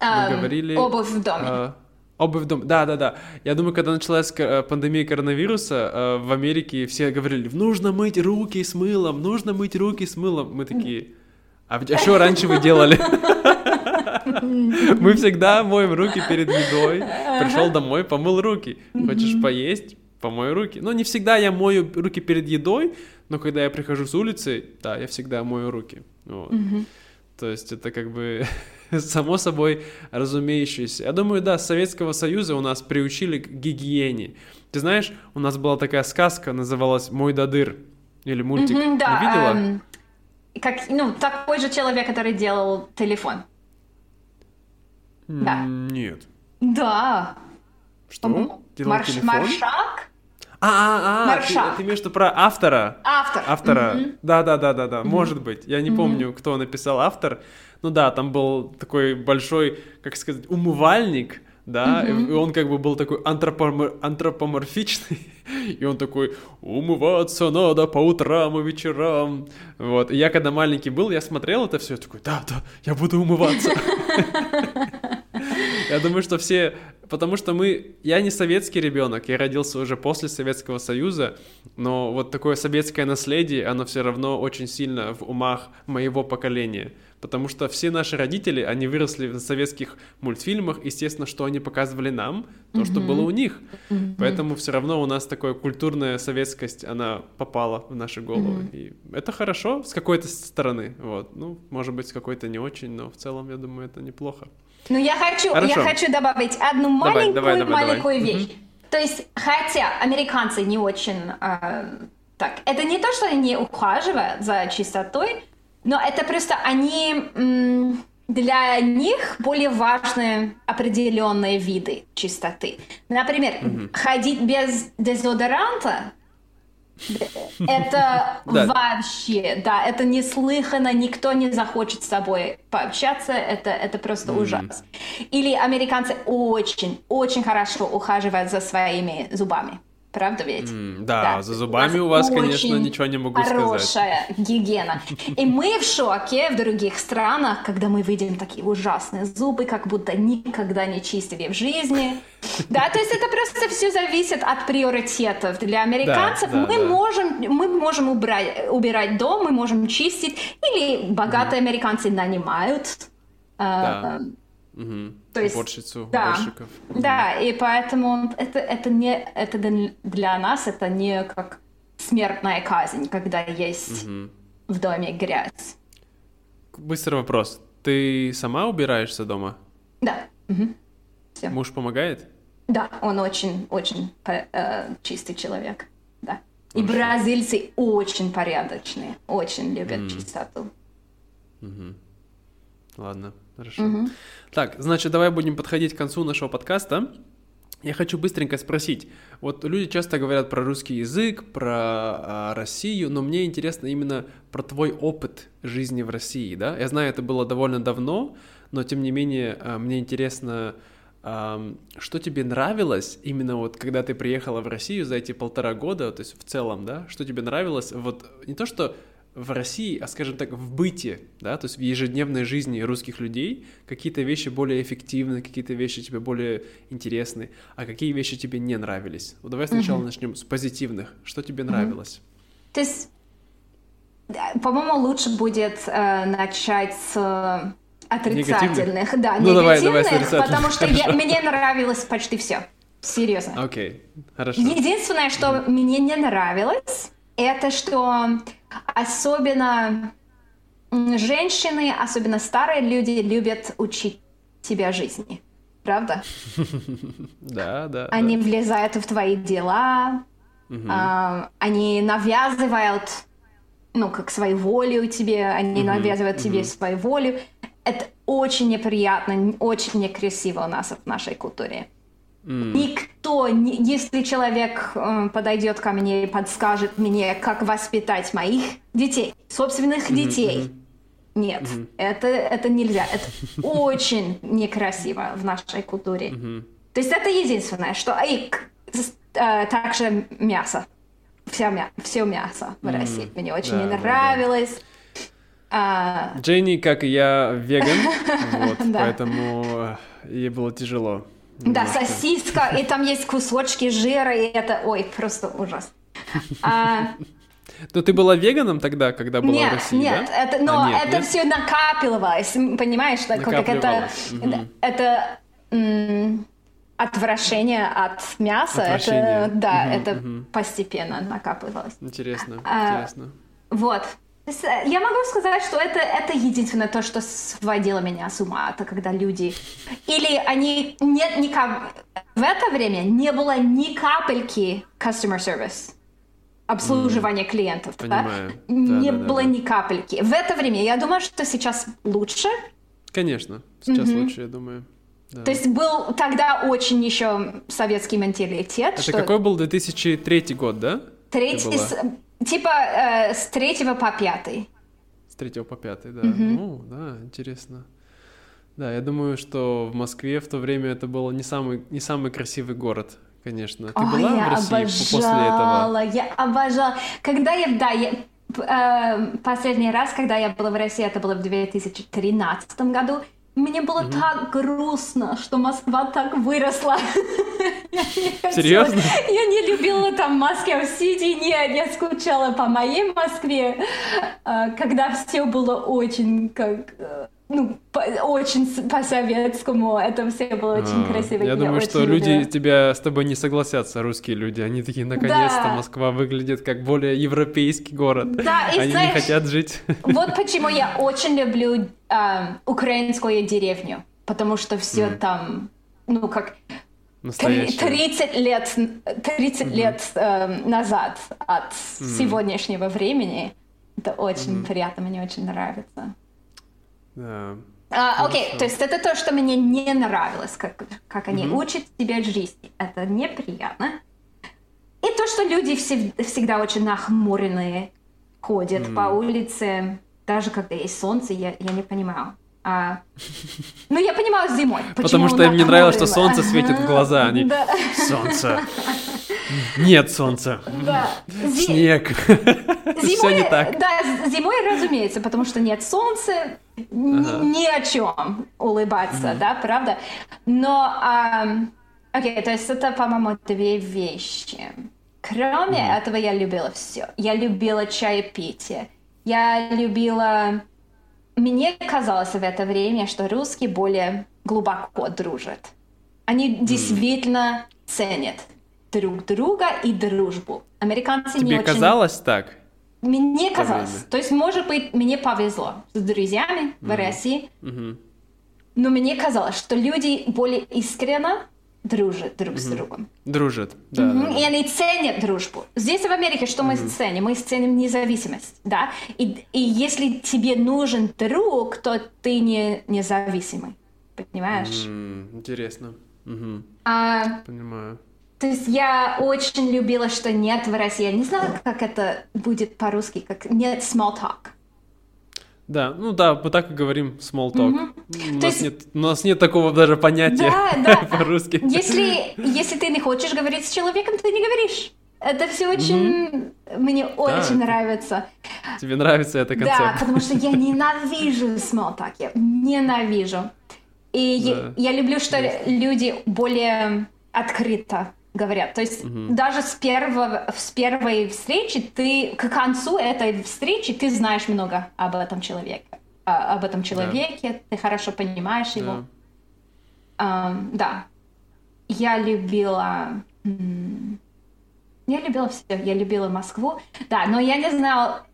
Мы говорили... Обувь в доме. А, обувь в доме. Да, да, да. Я думаю, когда началась э, пандемия коронавируса, э, в Америке все говорили, нужно мыть руки с мылом, нужно мыть руки с мылом. Мы такие, а, а что раньше вы делали? Мы всегда моем руки перед едой. Пришел домой, помыл руки. Хочешь поесть? Помой руки. Ну, не всегда я мою руки перед едой, но когда я прихожу с улицы, да, я всегда мою руки. Вот. То есть это как бы *laughs* само собой разумеющееся. Я думаю, да, с Советского Союза у нас приучили к гигиене. Ты знаешь, у нас была такая сказка, называлась «Мой дадыр» или мультик. Mm-hmm, да, видела? Эм, как, ну, такой же человек, который делал телефон. Да. Нет. Да. Что? Делал Марш, телефон? Маршак? А, а, а, ты, ты имеешь в виду про автора? Автор. Автора. Да, да, да, да, да. Может быть. Я не помню, кто написал автор. Ну да, там был такой большой, как сказать, умывальник, да, и и он как бы был такой антропомор- антропоморфичный, *laughs* и он такой, умываться надо по утрам и вечерам. Вот, и я когда маленький был, я смотрел это все, такой, да, да, я буду умываться. *laughs* Я думаю, что все... Потому что мы... Я не советский ребенок, я родился уже после Советского Союза, но вот такое советское наследие, оно все равно очень сильно в умах моего поколения. Потому что все наши родители, они выросли в советских мультфильмах, естественно, что они показывали нам, то, что было у них. Поэтому все равно у нас такая культурная советскость, она попала в наши головы. И это хорошо с какой-то стороны. Вот. Ну, может быть, с какой-то не очень, но в целом, я думаю, это неплохо. Ну, я хочу, Хорошо. я хочу добавить одну маленькую, давай, давай, маленькую давай. вещь. То есть, хотя американцы не очень... э, так, это не то, что они не ухаживают за чистотой, но это просто они... для них более важны определенные виды чистоты. Например, ходить без дезодоранта это *laughs* вообще, да, это неслыханно, никто не захочет с тобой пообщаться, это, это просто ужас. Или американцы очень, очень хорошо ухаживают за своими зубами. Правда ведь? М, да, за зубами у вас, конечно, очень ничего не могу сказать. Хорошая гигиена. И мы в шоке в других странах, когда мы видим такие ужасные зубы, как будто никогда не чистили в жизни. Да, то есть это просто все зависит от приоритетов. Для американцев да, мы да. можем, мы можем убрать, убирать дом, мы можем чистить, или богатые американцы нанимают. э, Мгм. То есть, Уборщицу, да. уборщиков. Да, и поэтому это, это не это для- нас это не как смертная казнь, когда есть Мгм. в доме грязь. Быстрый вопрос. Ты сама убираешься дома? Да. Мгм. Всё. Муж помогает? Да, он очень, очень по- э, чистый человек. Да. И бразильцы очень порядочные, очень любят чистоту. Ладно, хорошо. Так, значит, давай будем подходить к концу нашего подкаста. Я хочу быстренько спросить. Вот люди часто говорят про русский язык, про а, Россию, но мне интересно именно про твой опыт жизни в России, да? Я знаю, это было довольно давно, но тем не менее а, мне интересно, ам, что тебе нравилось именно вот когда ты приехала в Россию за эти полтора года, то есть в целом, да? Что тебе нравилось? Вот не то, что в России, а скажем так, в быте, да, то есть в ежедневной жизни русских людей какие-то вещи более эффективны, какие-то вещи тебе более интересны, а какие вещи тебе не нравились. Вот давай сначала начнем с позитивных. Что тебе нравилось? То есть, по-моему, лучше будет э, начать с э, отрицательных. Да, Ну, давай, давай негативных, отрицательных. потому что я- мне нравилось почти все. Серьезно. Окей, хорошо. Единственное, что мне не нравилось, это что особенно женщины, особенно старые люди любят учить тебя жизни. Правда? *laughs* Да, да. Они влезают в твои дела, а, они навязывают, ну, как свою волю тебе, они навязывают тебе свою волю. Это очень неприятно, очень некрасиво у нас в нашей культуре. Никто, не- если человек э, подойдет ко мне и подскажет мне, как воспитать моих детей, собственных детей, нет, это, это нельзя. Это *laughs* очень некрасиво в нашей культуре. То есть это единственное, что... И к- с- э, также мясо. Вся мя... Все мясо в России. Мне очень да, не да, да. нравилось. А, Дженни, как и я, веган, *laughs* вот, Да. поэтому э, ей было тяжело. Да, немножко. сосиска, и там есть кусочки жира, и это, ой, просто ужас. А, Но ты была веганом тогда, когда была в нет, России, нет, да? это, но А, нет, это нет? все накапливалось, понимаешь, так, как это, мгм. это м, отвращение от мяса, Отвращение. это, да, Мгм, это мгм. постепенно накапливалось. Интересно, А, интересно. Вот. Э, Я могу сказать, что это, это единственное то, что сводило меня с ума. Это когда люди... Или они... Нет ни кап- В это время не было ни капельки customer service. Обслуживания клиентов. да? Понимаю. Не Да-да-да-да. было ни капельки. В это время, я думаю, что сейчас лучше. Конечно, сейчас лучше, я думаю. Да. То есть был тогда очень еще советский менталитет. Это что... какой был 2003 год, да? Третий, типа э, с третьего по пятый. С третьего по пятый, да. Угу. Ну, да, интересно. Да, я думаю, что в Москве в то время это был не самый, не самый красивый город, конечно. Ты О, была я в России обожала, после этого? Я обожала. Когда я, да, я, э, последний раз, когда я была в России, это было в 2013 году, мне было mm так грустно, что Москва так выросла. *laughs* Серьезно? Я не любила там Москва Сити, нет, я скучала по моей Москве, э, когда все было очень как э, ну, по, очень по-советскому, это все было очень а, красиво. Я, думаю, что люди люблю. тебя с тобой не согласятся, русские люди. Они такие, наконец-то да. Москва выглядит как более европейский город. Да, и Они знаешь, не хотят жить. Вот почему я очень люблю э, украинскую деревню, потому что все mm. там, ну, как... 30 лет, 30 mm лет э, назад от mm сегодняшнего времени. Это очень mm приятно, мне очень нравится. Да. А, окей, то есть это то, что мне не нравилось, как, как они mm-hmm. учат тебя жизни. Это неприятно. И то, что люди все, всегда очень нахмуренные, ходят mm. по улице, даже когда есть солнце, я, я не понимаю. А, ну, я понимаю зимой. Потому что им не нравилось, что солнце светит в глаза. Они... Да. Солнце. Нет солнца. Да. Снег. *laughs* Зимой, Все не так. Да, зимой, разумеется, потому что нет солнца, ага. ни о чем улыбаться, mm да, правда? Но, а, окей, то есть это, по-моему, две вещи. Кроме mm этого я любила все. Я любила чаепитие. Я любила... Мне казалось в это время, что русские более глубоко дружат. Они mm действительно ценят друг друга и дружбу. Американцы Тебе не очень... казалось так? Мне казалось. То есть, может быть, мне повезло с друзьями в mm-hmm. России. Mm-hmm. Но мне казалось, что люди более искренне дружат друг mm-hmm. с другом. Дружат, да, mm-hmm. да. И они ценят дружбу. Здесь в Америке что mm-hmm. мы ценим? Мы ценим независимость, да? И, и если тебе нужен друг, то ты не независимый. Понимаешь? Mm-hmm. Интересно. Mm-hmm. А... Понимаю. То есть я очень любила, что нет в России. Я не знала, как это будет по-русски, как нет small talk. Да, ну да, мы так и говорим small talk. Mm-hmm. У, нас есть... нет, у нас нет такого даже понятия да, *laughs* да. по-русски. Если, если ты не хочешь говорить с человеком, ты не говоришь. Это все очень... Mm-hmm. Мне очень да. нравится. Тебе нравится эта концепция? Да, потому что я *laughs* ненавижу small talk. Я ненавижу. И да. я, я люблю, что люди более открыто говорят. То есть угу. даже с, первого, с первой встречи ты к концу этой встречи ты знаешь много об этом человеке. А, об этом человеке, да. ты хорошо понимаешь его. Да. Um, да. Я любила... Я любила все. Я любила Москву. Да, но я не знала,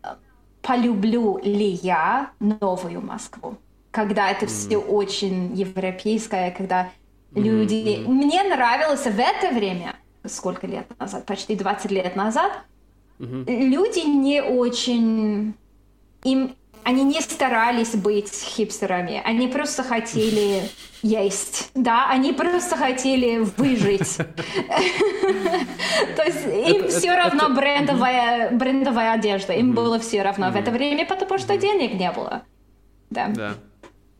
полюблю ли я новую Москву. Когда это mm. все очень европейское, когда люди. Mm-hmm. Мне нравилось в это время, сколько лет назад, почти 20 лет назад, mm-hmm. люди не очень... Им они не старались быть хипстерами, они просто хотели *laughs* есть, да, они просто хотели выжить. *laughs* То есть им все равно брендовая брендовая одежда, им было все равно в это время, потому что денег не было. Да.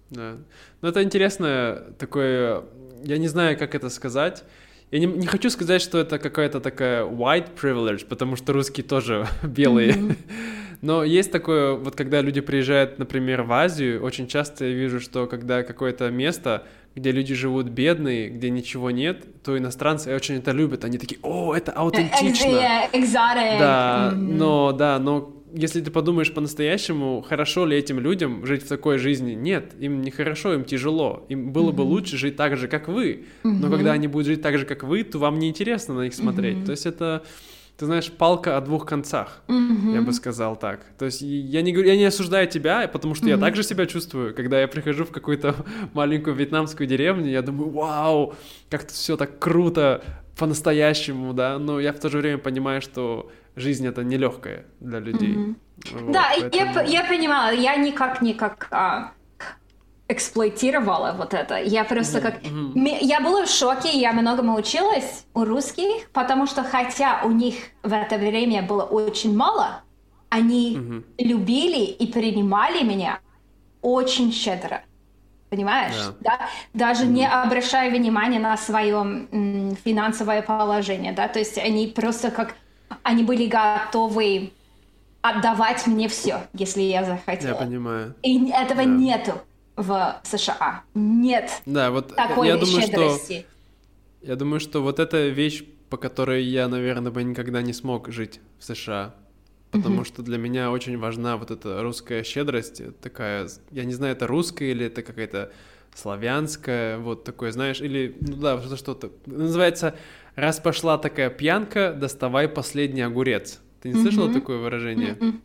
Да. Ну, это интересное такое я не знаю, как это сказать. Я не, не хочу сказать, что это какая-то такая white privilege, потому что русские тоже *laughs* белые. Mm-hmm. *laughs* Но есть такое, вот когда люди приезжают, например, в Азию, очень часто я вижу, что когда какое-то место, где люди живут бедные, где ничего нет, то иностранцы очень это любят. Они такие, о, это аутентично. Exotic. Да, mm-hmm. но, да, но если ты подумаешь по-настоящему, хорошо ли этим людям жить в такой жизни? Нет, им не хорошо, им тяжело. Им было mm-hmm. бы лучше жить так же, как вы. Mm-hmm. Но когда они будут жить так же, как вы, то вам не интересно на них смотреть. Mm-hmm. То есть это ты знаешь, палка о двух концах, mm-hmm. я бы сказал так. То есть я не, я не осуждаю тебя, потому что mm-hmm. я также себя чувствую, когда я прихожу в какую-то *laughs* маленькую вьетнамскую деревню, я думаю, вау, как тут все так круто, по-настоящему, да, но я в то же время понимаю, что жизнь это нелегкая для людей. Mm-hmm. Вот, да, поэтому... я, я понимала, я никак не как а, эксплуатировала вот это. Я просто как... Mm-hmm. Я была в шоке, я многому училась у русских, потому что хотя у них в это время было очень мало, они mm-hmm. любили и принимали меня очень щедро. Понимаешь? Yeah. Да? Даже mm-hmm. не обращая внимания на свое м, финансовое положение, да, то есть они просто как... Они были готовы отдавать мне все, если я захотела. Я понимаю. И этого yeah. нету в США. Нет да, вот такой я думаю, щедрости. Что, я думаю, что вот эта вещь, по которой я, наверное, бы никогда не смог жить в США. Потому mm-hmm. что для меня очень важна вот эта русская щедрость, такая, я не знаю, это русская или это какая-то славянская, вот такое, знаешь, или, ну да, что-то. Называется «Раз пошла такая пьянка, доставай последний огурец». Ты не слышала mm-hmm. такое выражение? Mm-hmm.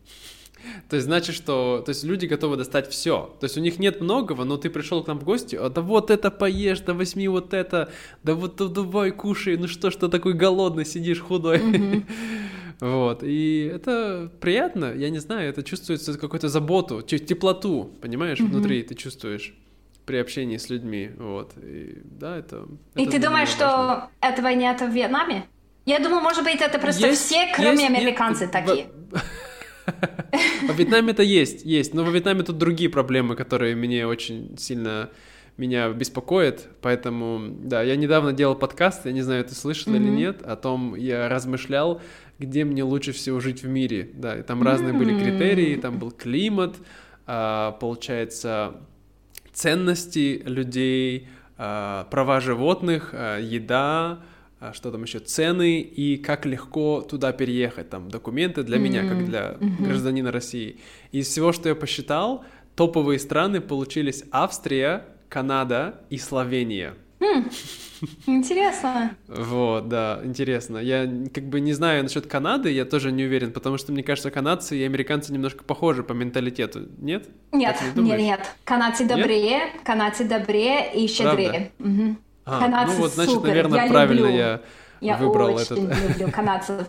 То есть значит, что то есть люди готовы достать все. То есть у них нет многого, но ты пришел к нам в гости, а да вот это поешь, да возьми вот это, да вот да, давай кушай, ну что ж ты такой голодный сидишь худой. Mm-hmm. *laughs* Вот, и это приятно, я не знаю, это чувствуется какую-то заботу, теплоту, понимаешь, mm-hmm. внутри ты чувствуешь при общении с людьми, вот, и да, это... И это ты думаешь, что этого нет в Вьетнаме? Я думаю, может быть, это просто есть, все, кроме есть, американцев, нет, такие. *laughs* Во Вьетнаме это есть, есть, но во Вьетнаме тут другие проблемы, которые мне очень сильно меня беспокоит, поэтому, да, я недавно делал подкаст, я не знаю, ты слышал mm-hmm. или нет, о том, я размышлял, где мне лучше всего жить в мире, да, и там mm-hmm. разные были критерии, там был климат, а, получается, ценности людей, а, права животных, а, еда, а, что там еще, цены и как легко туда переехать, там, документы для mm-hmm. меня, как для mm-hmm. гражданина России. Из всего, что я посчитал, топовые страны получились Австрия, Канада и Словения. Mm. Интересно. Вот, да, интересно. Я как бы не знаю насчет Канады, я тоже не уверен, потому что мне кажется, канадцы и американцы немножко похожи по менталитету, нет? Нет, не нет, нет. Канадцы добрее, нет? канадцы добрее и щедрее. Угу. А, Канадцы ну вот, значит, супер. наверное, я правильно люблю. я я выбрал очень этот. люблю *laughs* канадцев.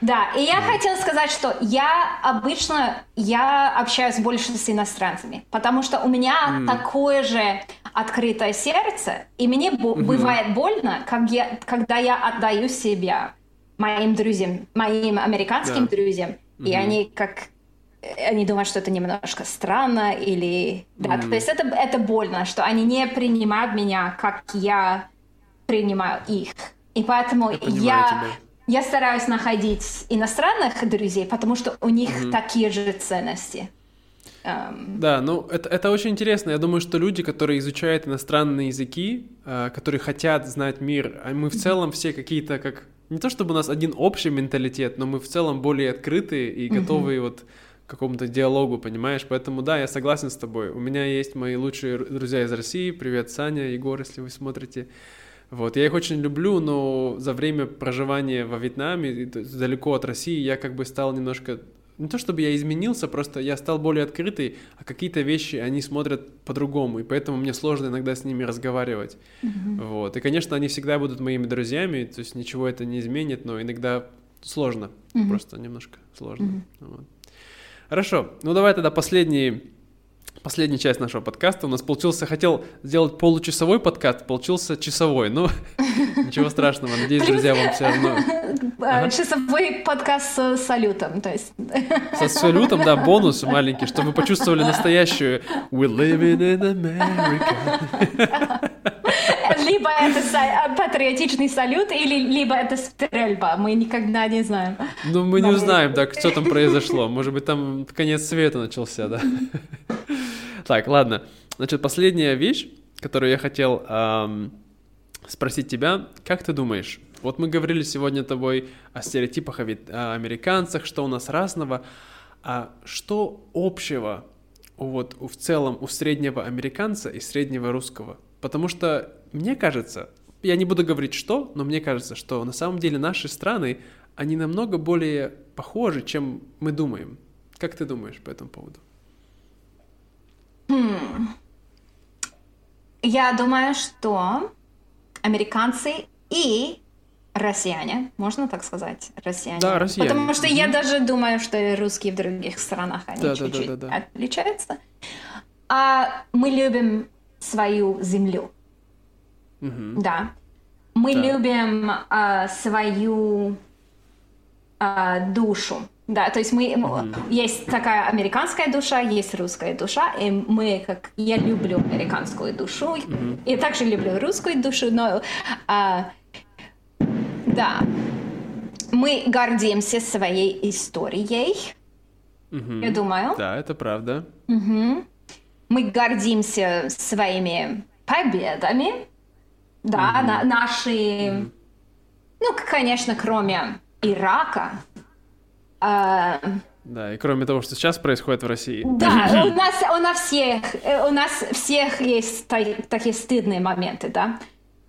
Да, и я хотела сказать, что я обычно я общаюсь больше с иностранцами, потому что у меня mm. такое же открытое сердце, и мне mm-hmm. бывает больно, как я, когда я отдаю себя моим друзьям, моим американским да. друзьям, mm-hmm. и они как они думают, что это немножко странно или... Да, mm. то есть это, это больно, что они не принимают меня, как я принимаю их. И поэтому я, я, я стараюсь находить иностранных друзей, потому что у них mm-hmm. такие же ценности. Um... Да, ну это, это очень интересно. Я думаю, что люди, которые изучают иностранные языки, э, которые хотят знать мир, а мы в целом все какие-то как... Не то чтобы у нас один общий менталитет, но мы в целом более открытые и готовые mm-hmm. вот какому-то диалогу, понимаешь? Поэтому да, я согласен с тобой. У меня есть мои лучшие друзья из России. Привет, Саня, Егор, если вы смотрите. Вот, я их очень люблю, но за время проживания во Вьетнаме, далеко от России, я как бы стал немножко не то чтобы я изменился, просто я стал более открытый, а какие-то вещи они смотрят по-другому, и поэтому мне сложно иногда с ними разговаривать. Mm-hmm. Вот. И, конечно, они всегда будут моими друзьями, то есть ничего это не изменит, но иногда сложно, mm-hmm. просто немножко сложно. Mm-hmm. Вот. Хорошо, ну давай тогда последний, последняя часть нашего подкаста. У нас получился, хотел сделать получасовой подкаст, получился часовой. Ну, *laughs* ничего страшного, надеюсь, друзья, вам все равно. *laughs* Ага. Часовой подкаст с салютом, то есть. *laughs* Со салютом, да, бонус маленький, чтобы вы почувствовали настоящую «We're living in America». Либо это э, патриотичный салют, или либо это стрельба. Мы никогда не знаем. Ну, мы не узнаем, да, что там произошло. Может быть, там конец света начался, да. Так, ладно. Значит, последняя вещь, которую я хотел спросить тебя. Как ты думаешь, вот мы говорили сегодня тобой о стереотипах о, о американцах, что у нас разного, а что общего вот в целом у среднего американца и среднего русского? Потому что мне кажется, я не буду говорить что, но мне кажется, что на самом деле наши страны, они намного более похожи, чем мы думаем. Как ты думаешь по этому поводу? Hmm. Я думаю, что американцы и россияне, можно так сказать, россияне. Да, россияне. Потому что mm-hmm. я даже думаю, что русские в других странах они да, чуть-чуть да, да, да, да. отличаются. А мы любим свою землю. Мгм. Да. Мы Да. любим а, свою а, душу. Да, то есть мы м, есть такая американская душа, есть русская душа, и мы как я люблю американскую душу, и также люблю русскую душу, но а, да, мы гордимся своей историей, Мгм. я думаю. Да, это правда. Мгм. Мы гордимся своими победами, да, на- наши, ну, к- конечно, кроме Ирака. А, Да, и кроме того, что сейчас происходит в России. да, *clears throat* у нас, у нас всех, э, у нас всех есть та- такие стыдные моменты, да,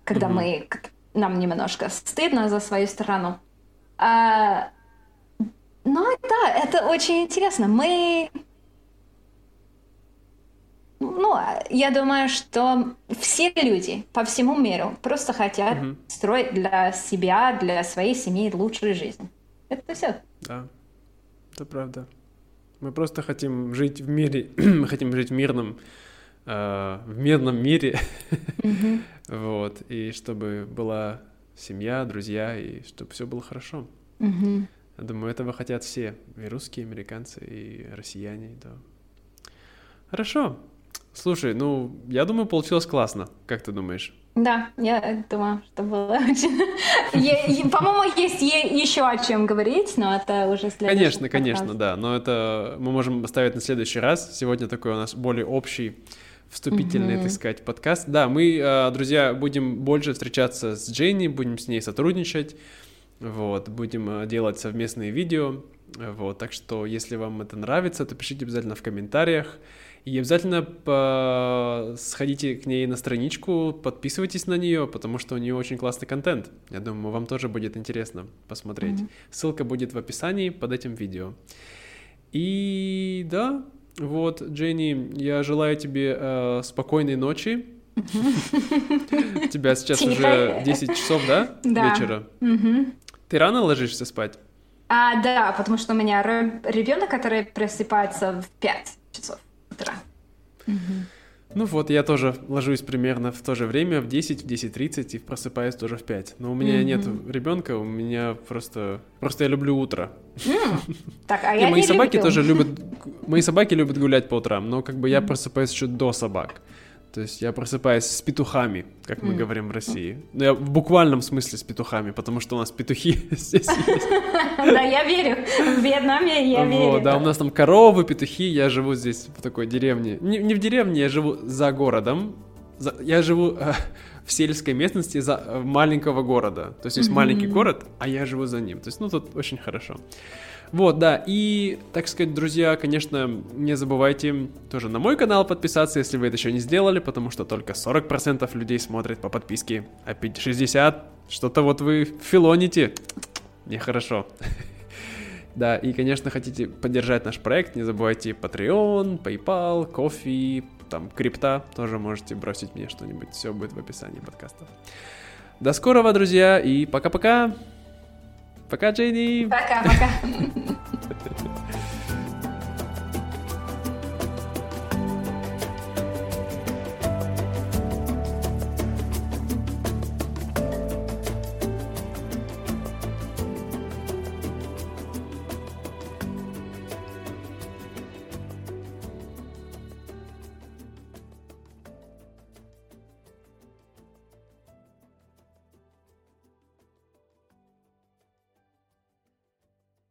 когда мы, как- нам немножко стыдно за свою страну. А, ну да, это очень интересно. Мы ну, я думаю, что все люди по всему миру просто хотят строить для себя, для своей семьи лучшую жизнь. Это все. Да, это правда. Мы просто хотим жить в мире, *clears throat* мы хотим жить в мирном, э, в мирном мире, *laughs* вот, и чтобы была семья, друзья, и чтобы все было хорошо. Я думаю, этого хотят все, и русские, и американцы, и россияне, да. Хорошо. Слушай, ну, я думаю, получилось классно. Как ты думаешь? Да, я думаю, что было очень... *laughs* По-моему, есть еще о чем говорить, но это уже следующий Конечно, конечно, да. Но это мы можем оставить на следующий раз. Сегодня такой у нас более общий, вступительный, так сказать, подкаст. Да, мы, э, друзья, будем больше встречаться с Дженни, будем с ней сотрудничать. Вот, будем э, делать совместные видео. Вот, так что, если вам это нравится, то пишите обязательно в комментариях. И обязательно по- сходите к ней на страничку, подписывайтесь на нее, потому что у нее очень классный контент. Я думаю, вам тоже будет интересно посмотреть. Ссылка будет в описании под этим видео. И да, вот, Дженни, я желаю тебе э, спокойной ночи. *laughs* Тебя сейчас уже Тихо. 10 часов, да, вечера? Ты рано ложишься спать? А, да, потому что у меня ребенок, который просыпается в 5 часов утра. Ну вот, я тоже ложусь примерно в то же время, в 10, в 10.30 и просыпаюсь тоже в 5. Но у меня Мгм. нет ребенка, у меня просто... Просто я люблю утро. Так, а И я мои не собаки люблю. тоже любят... Мои собаки любят гулять по утрам, но как бы я просыпаюсь еще до собак. То есть я просыпаюсь с петухами, как мы говорим в России. Ну, я в буквальном смысле с петухами, потому что у нас петухи *laughs* здесь есть. Да, я верю. В Вьетнаме я верю. Да, у нас там коровы, петухи, я живу здесь в такой деревне. Не, в деревне, я живу за городом. Я живу э, в сельской местности за, э, маленького города. То есть есть маленький город, а я живу за ним. То есть, ну, тут очень хорошо. Вот, да, и, так сказать, друзья, конечно, не забывайте тоже на мой канал подписаться, если вы это еще не сделали, потому что только 40% людей смотрят по подписке, а 50 60 что-то вот вы филоните. Нехорошо. *laughs* Да, и, конечно, хотите поддержать наш проект, не забывайте Patreon, PayPal, Кофе, там, крипта, тоже можете бросить мне что-нибудь, все будет в описании подкаста. До скорого, друзья, и пока-пока! Пока, Джейди! Пока-пока! *laughs*